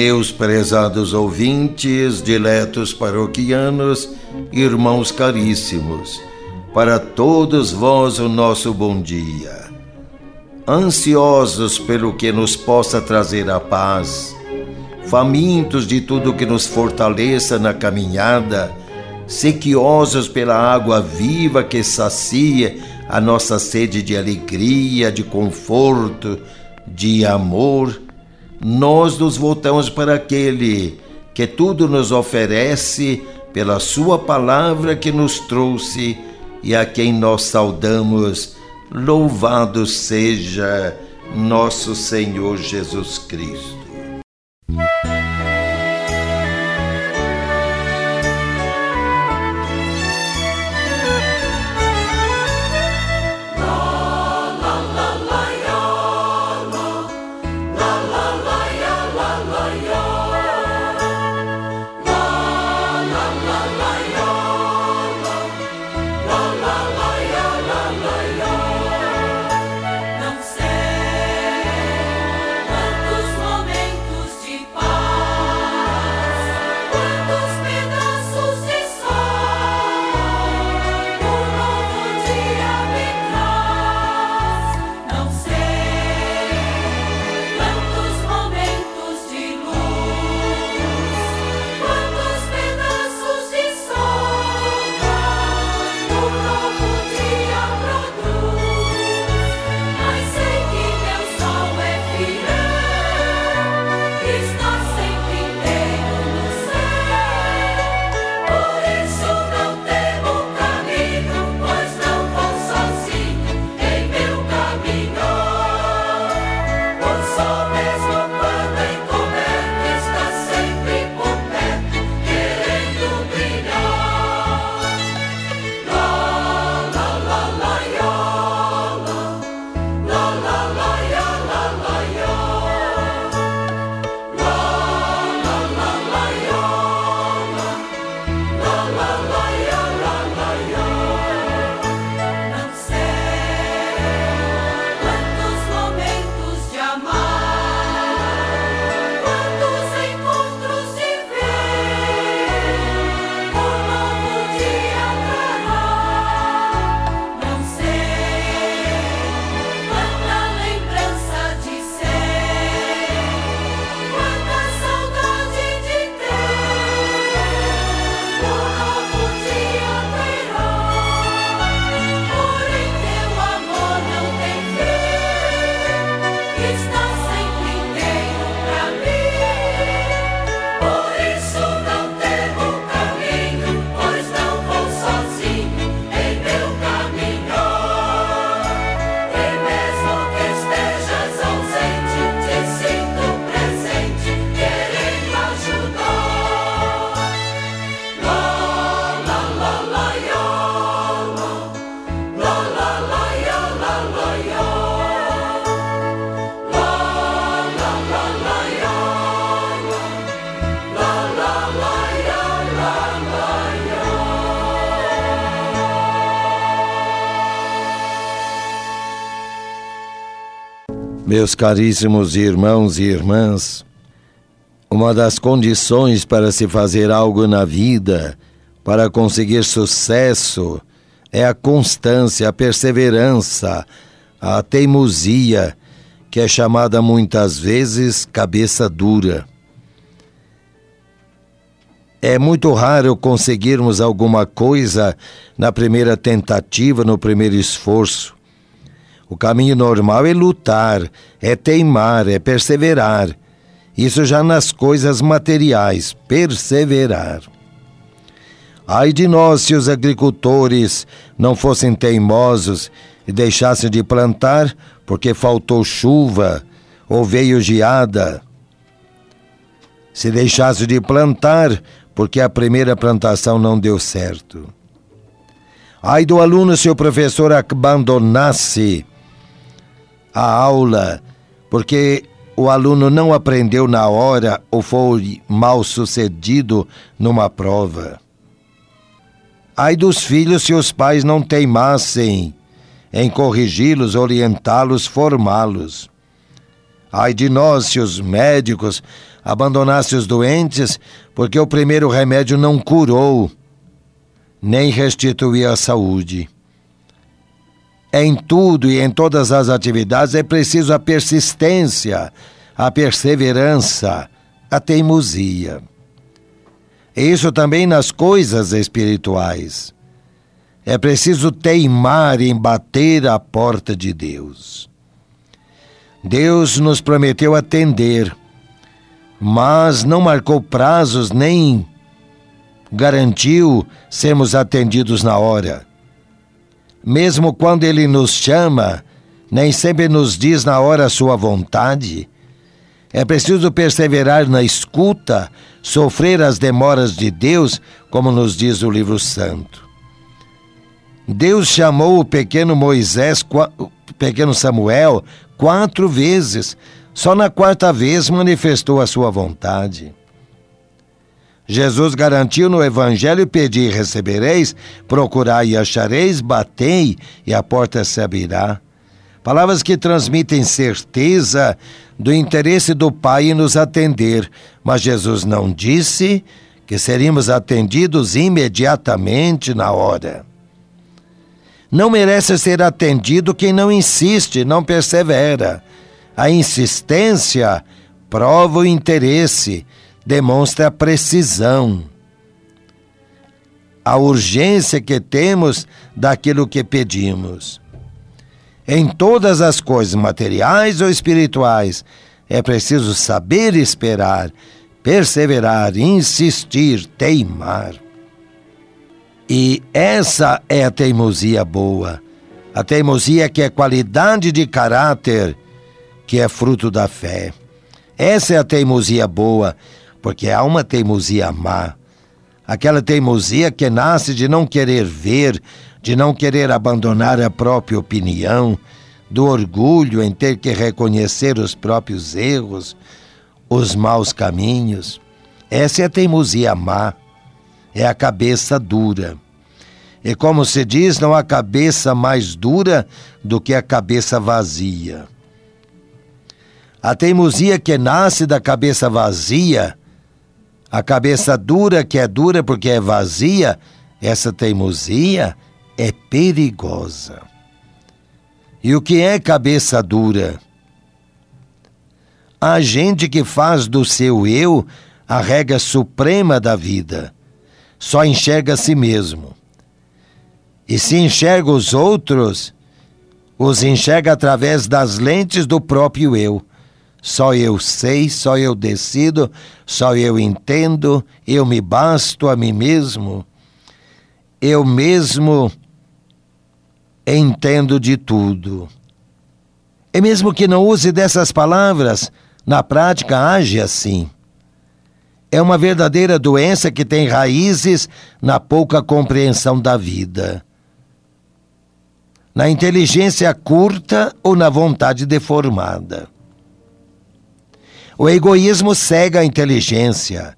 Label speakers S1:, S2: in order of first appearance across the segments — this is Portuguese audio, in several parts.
S1: Meus prezados ouvintes, diletos paroquianos, irmãos caríssimos, para todos vós o nosso bom dia. Ansiosos pelo que nos possa trazer a paz, famintos de tudo que nos fortaleça na caminhada, sequiosos pela água viva que sacia a nossa sede de alegria, de conforto, de amor nós nos voltamos para aquele que tudo nos oferece pela Sua palavra que nos trouxe e a quem nós saudamos. Louvado seja nosso Senhor Jesus Cristo. Meus caríssimos irmãos e irmãs, uma das condições para se fazer algo na vida, para conseguir sucesso, é a constância, a perseverança, a teimosia, que é chamada muitas vezes cabeça dura. É muito raro conseguirmos alguma coisa na primeira tentativa, no primeiro esforço. O caminho normal é lutar, é teimar, é perseverar. Isso já nas coisas materiais, perseverar. Ai de nós se os agricultores não fossem teimosos e deixassem de plantar porque faltou chuva ou veio geada. Se deixassem de plantar porque a primeira plantação não deu certo.
S2: Ai do aluno se o professor abandonasse a aula porque o aluno não aprendeu na hora ou foi mal sucedido numa prova. Ai dos filhos se os pais não teimassem em corrigi-los, orientá-los, formá-los. Ai de nós se os médicos abandonassem os doentes, porque o primeiro remédio não curou, nem restituiu a saúde. Em tudo e em todas as atividades é preciso a persistência, a perseverança, a teimosia. Isso também nas coisas espirituais. É preciso teimar em bater a porta de Deus. Deus nos prometeu atender, mas não marcou prazos nem garantiu sermos atendidos na hora. Mesmo quando Ele nos chama, nem sempre nos diz na hora a sua vontade. É preciso perseverar na escuta, sofrer as demoras de Deus, como nos diz o livro santo. Deus chamou o pequeno Moisés, o pequeno Samuel, quatro vezes. Só na quarta vez manifestou a sua vontade. Jesus garantiu no Evangelho: pedi e recebereis, procurai e achareis, batei e a porta se abrirá. Palavras que transmitem certeza do interesse do Pai em nos atender, mas Jesus não disse que seríamos atendidos imediatamente na hora. Não merece ser atendido quem não insiste, não persevera. A insistência prova o interesse, demonstra precisão, a urgência que temos daquilo que pedimos. Em todas as coisas, materiais ou espirituais, é preciso saber esperar, perseverar, insistir, teimar. E essa é a teimosia boa. A teimosia que é qualidade de caráter, que é fruto da fé. Essa é a teimosia boa, porque há uma teimosia má. Aquela teimosia que nasce de não querer ver, de não querer abandonar a própria opinião, do orgulho em ter que reconhecer os próprios erros, os maus caminhos. Essa é a teimosia má é a cabeça dura. E como se diz, não há cabeça mais dura do que a cabeça vazia. A teimosia que nasce da cabeça vazia, a cabeça dura que é dura porque é vazia, essa teimosia é perigosa. E o que é cabeça dura? A gente que faz do seu eu a regra suprema da vida só enxerga a si mesmo. E se enxerga os outros, os enxerga através das lentes do próprio eu. Só eu sei, só eu decido, só eu entendo, eu me basto a mim mesmo. Eu mesmo entendo de tudo. E mesmo que não use dessas palavras, na prática age assim é uma verdadeira doença que tem raízes na pouca compreensão da vida, na inteligência curta ou na vontade deformada. O egoísmo cega a inteligência.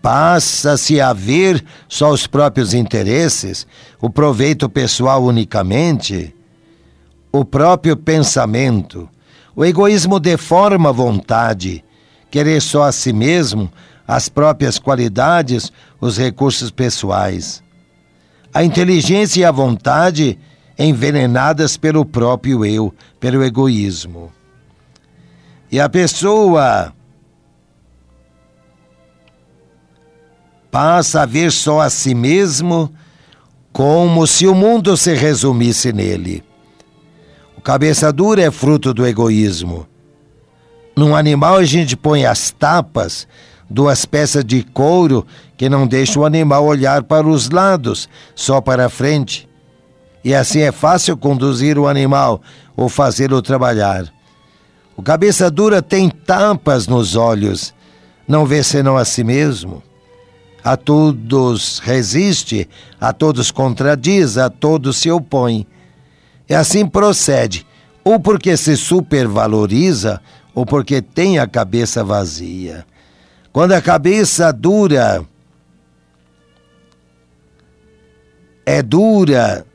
S2: Passa-se a ver só os próprios interesses, o proveito pessoal unicamente, o próprio pensamento. O egoísmo deforma a vontade querer só a si mesmo, as próprias qualidades, os recursos pessoais. A inteligência e a vontade envenenadas pelo próprio eu, pelo egoísmo. E a pessoa passa a ver só a si mesmo como se o mundo se resumisse nele. O cabeça dura é fruto do egoísmo. Num animal a gente põe as tapas, duas peças de couro que não deixam o animal olhar para os lados, só para a frente. E assim é fácil conduzir o animal ou fazê-lo trabalhar. O cabeça dura tem tampas nos olhos, não vê senão a si mesmo. a todos resiste, a todos contradiz, a todos se opõe. E assim procede, ou porque se supervaloriza, ou porque tem a cabeça vazia. Quando a cabeça dura é dura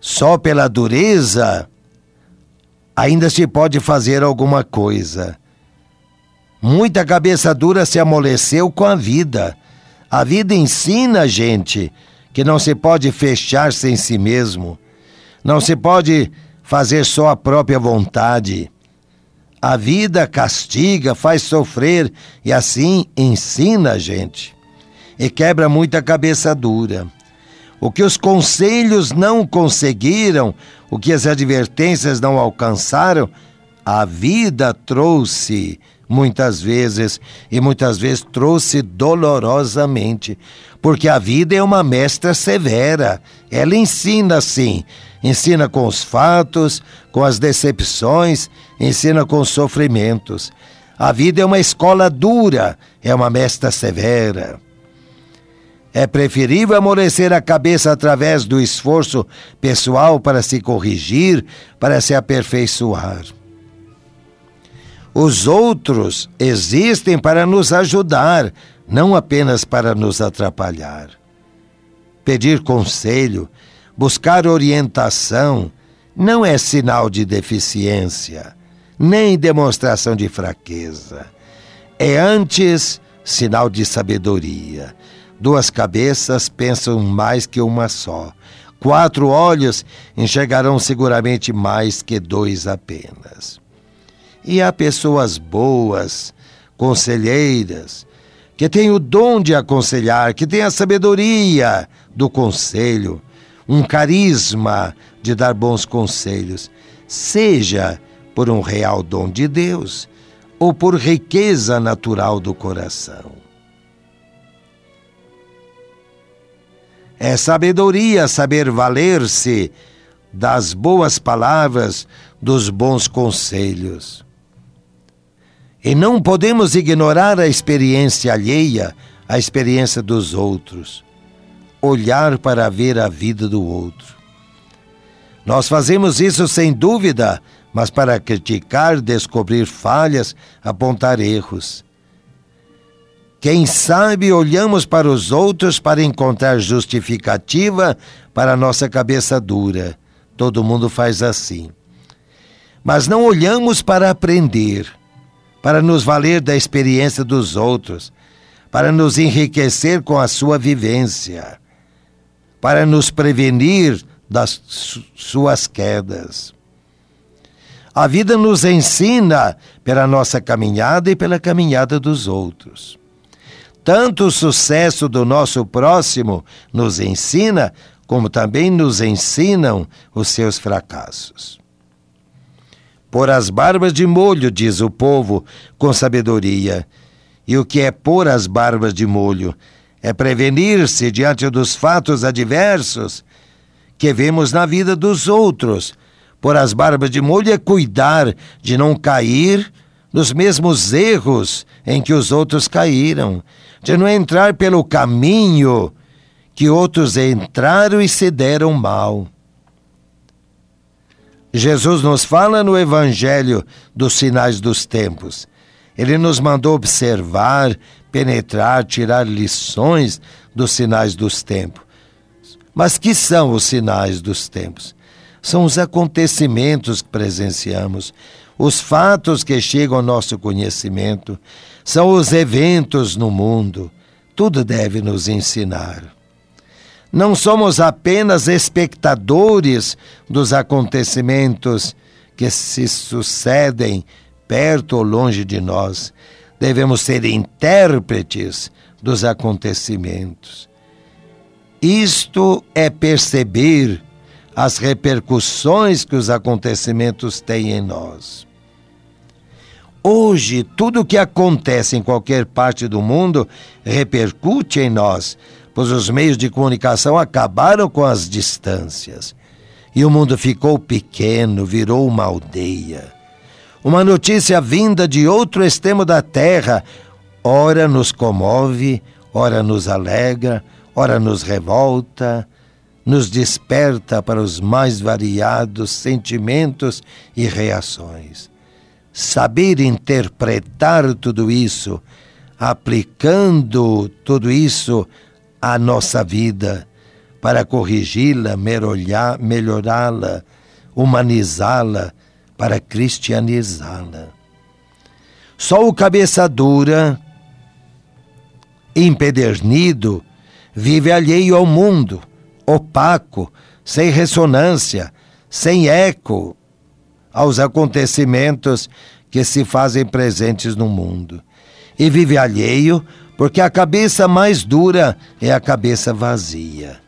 S2: só pela dureza, ainda se pode fazer alguma coisa. Muita cabeça dura se amoleceu com a vida. A vida ensina a gente que não se pode fechar-se em si mesmo, não se pode fazer só a própria vontade. A vida castiga, faz sofrer e assim ensina a gente. E quebra muita cabeça dura. O que os conselhos não conseguiram, o que as advertências não alcançaram, a vida trouxe muitas vezes, e muitas vezes trouxe dolorosamente, porque a vida é uma mestra severa. Ela ensina sim, ensina com os fatos, com as decepções, ensina com os sofrimentos. A vida é uma escola dura, é uma mestra severa. É preferível amolecer a cabeça através do esforço pessoal para se corrigir, para se aperfeiçoar. Os outros existem para nos ajudar, não apenas para nos atrapalhar. Pedir conselho, buscar orientação, não é sinal de deficiência, nem demonstração de fraqueza. É antes sinal de sabedoria. Duas cabeças pensam mais que uma só. Quatro olhos enxergarão seguramente mais que dois apenas. E há pessoas boas, conselheiras, que têm o dom de aconselhar, que têm a sabedoria do conselho, um carisma de dar bons conselhos, seja por um real dom de Deus ou por riqueza natural do coração. É sabedoria saber valer-se das boas palavras, dos bons conselhos. E não podemos ignorar a experiência alheia, a experiência dos outros. Olhar para ver a vida do outro. Nós fazemos isso sem dúvida, mas para criticar, descobrir falhas, apontar erros. Quem sabe olhamos para os outros para encontrar justificativa para a nossa cabeça dura. Todo mundo faz assim. Mas não olhamos para aprender para nos valer da experiência dos outros, para nos enriquecer com a sua vivência, para nos prevenir das suas quedas. A vida nos ensina pela nossa caminhada e pela caminhada dos outros. Tanto o sucesso do nosso próximo nos ensina, como também nos ensinam os seus fracassos. Pôr as barbas de molho, diz o povo, com sabedoria. E o que é pôr as barbas de molho? É prevenir-se diante dos fatos adversos que vemos na vida dos outros. Pôr as barbas de molho é cuidar de não cair nos mesmos erros em que os outros caíram, de não entrar pelo caminho que outros entraram e se deram mal. Jesus nos fala no Evangelho dos sinais dos tempos. Ele nos mandou observar, penetrar, tirar lições dos sinais dos tempos. Mas que são os sinais dos tempos? São os acontecimentos que presenciamos, os fatos que chegam ao nosso conhecimento, são os eventos no mundo. Tudo deve nos ensinar. Não somos apenas espectadores dos acontecimentos que se sucedem perto ou longe de nós. Devemos ser intérpretes dos acontecimentos. Isto é perceber as repercussões que os acontecimentos têm em nós. Hoje, tudo o que acontece em qualquer parte do mundo repercute em nós, pois os meios de comunicação acabaram com as distâncias. E o mundo ficou pequeno, virou uma aldeia. Uma notícia vinda de outro extremo da terra, ora nos comove, ora nos alegra, ora nos revolta, nos desperta para os mais variados sentimentos e reações. Saber interpretar tudo isso, aplicando tudo isso à nossa vida, para corrigi-la, melhorá-la, humanizá-la, para cristianizá-la. Só o cabeça dura, empedernido, vive alheio ao mundo, opaco, sem ressonância, sem eco aos acontecimentos que se fazem presentes no mundo. E vive alheio porque a cabeça mais dura é a cabeça vazia.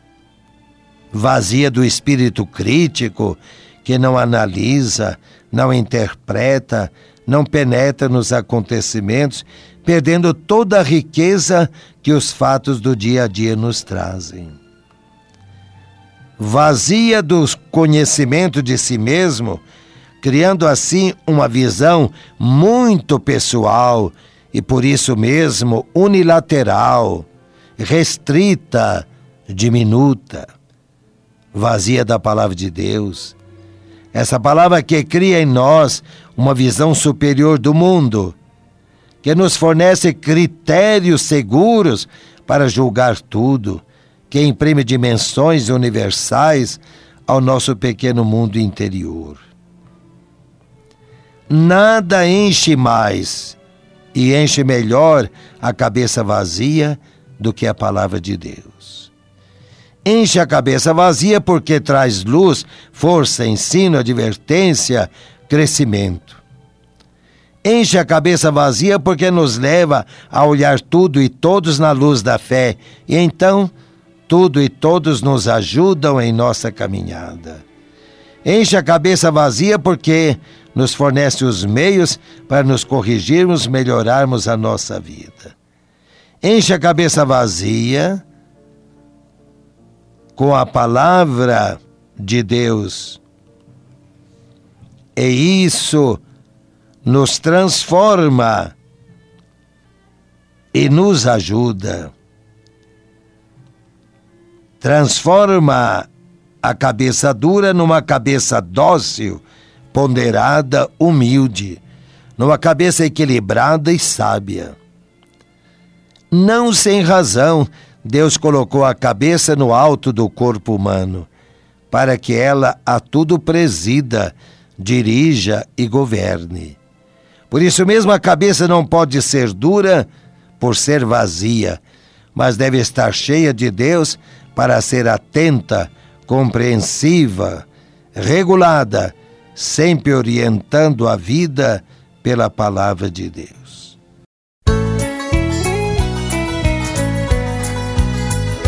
S2: Vazia do espírito crítico que não analisa, não interpreta, não penetra nos acontecimentos, perdendo toda a riqueza que os fatos do dia a dia nos trazem. Vazia do conhecimento de si mesmo, criando assim uma visão muito pessoal e por isso mesmo unilateral, restrita, diminuta, vazia da palavra de Deus. Essa palavra que cria em nós uma visão superior do mundo, que nos fornece critérios seguros para julgar tudo, que imprime dimensões universais ao nosso pequeno mundo interior. Nada enche mais e enche melhor a cabeça vazia do que a palavra de Deus. Enche a cabeça vazia porque traz luz, força, ensino, advertência, crescimento. Enche a cabeça vazia porque nos leva a olhar tudo e todos na luz da fé, e então tudo e todos nos ajudam em nossa caminhada. Enche a cabeça vazia porque nos fornece os meios para nos corrigirmos, melhorarmos a nossa vida. Enche a cabeça vazia com a palavra de Deus. E isso nos transforma e nos ajuda. Transforma a cabeça dura numa cabeça dócil ponderada, humilde, numa cabeça equilibrada e sábia. Não sem razão, Deus colocou a cabeça no alto do corpo humano, para que ela a tudo presida, dirija e governe. Por isso mesmo a cabeça não pode ser dura por ser vazia, mas deve estar cheia de Deus para ser atenta, compreensiva, regulada sempre orientando a vida pela palavra de Deus.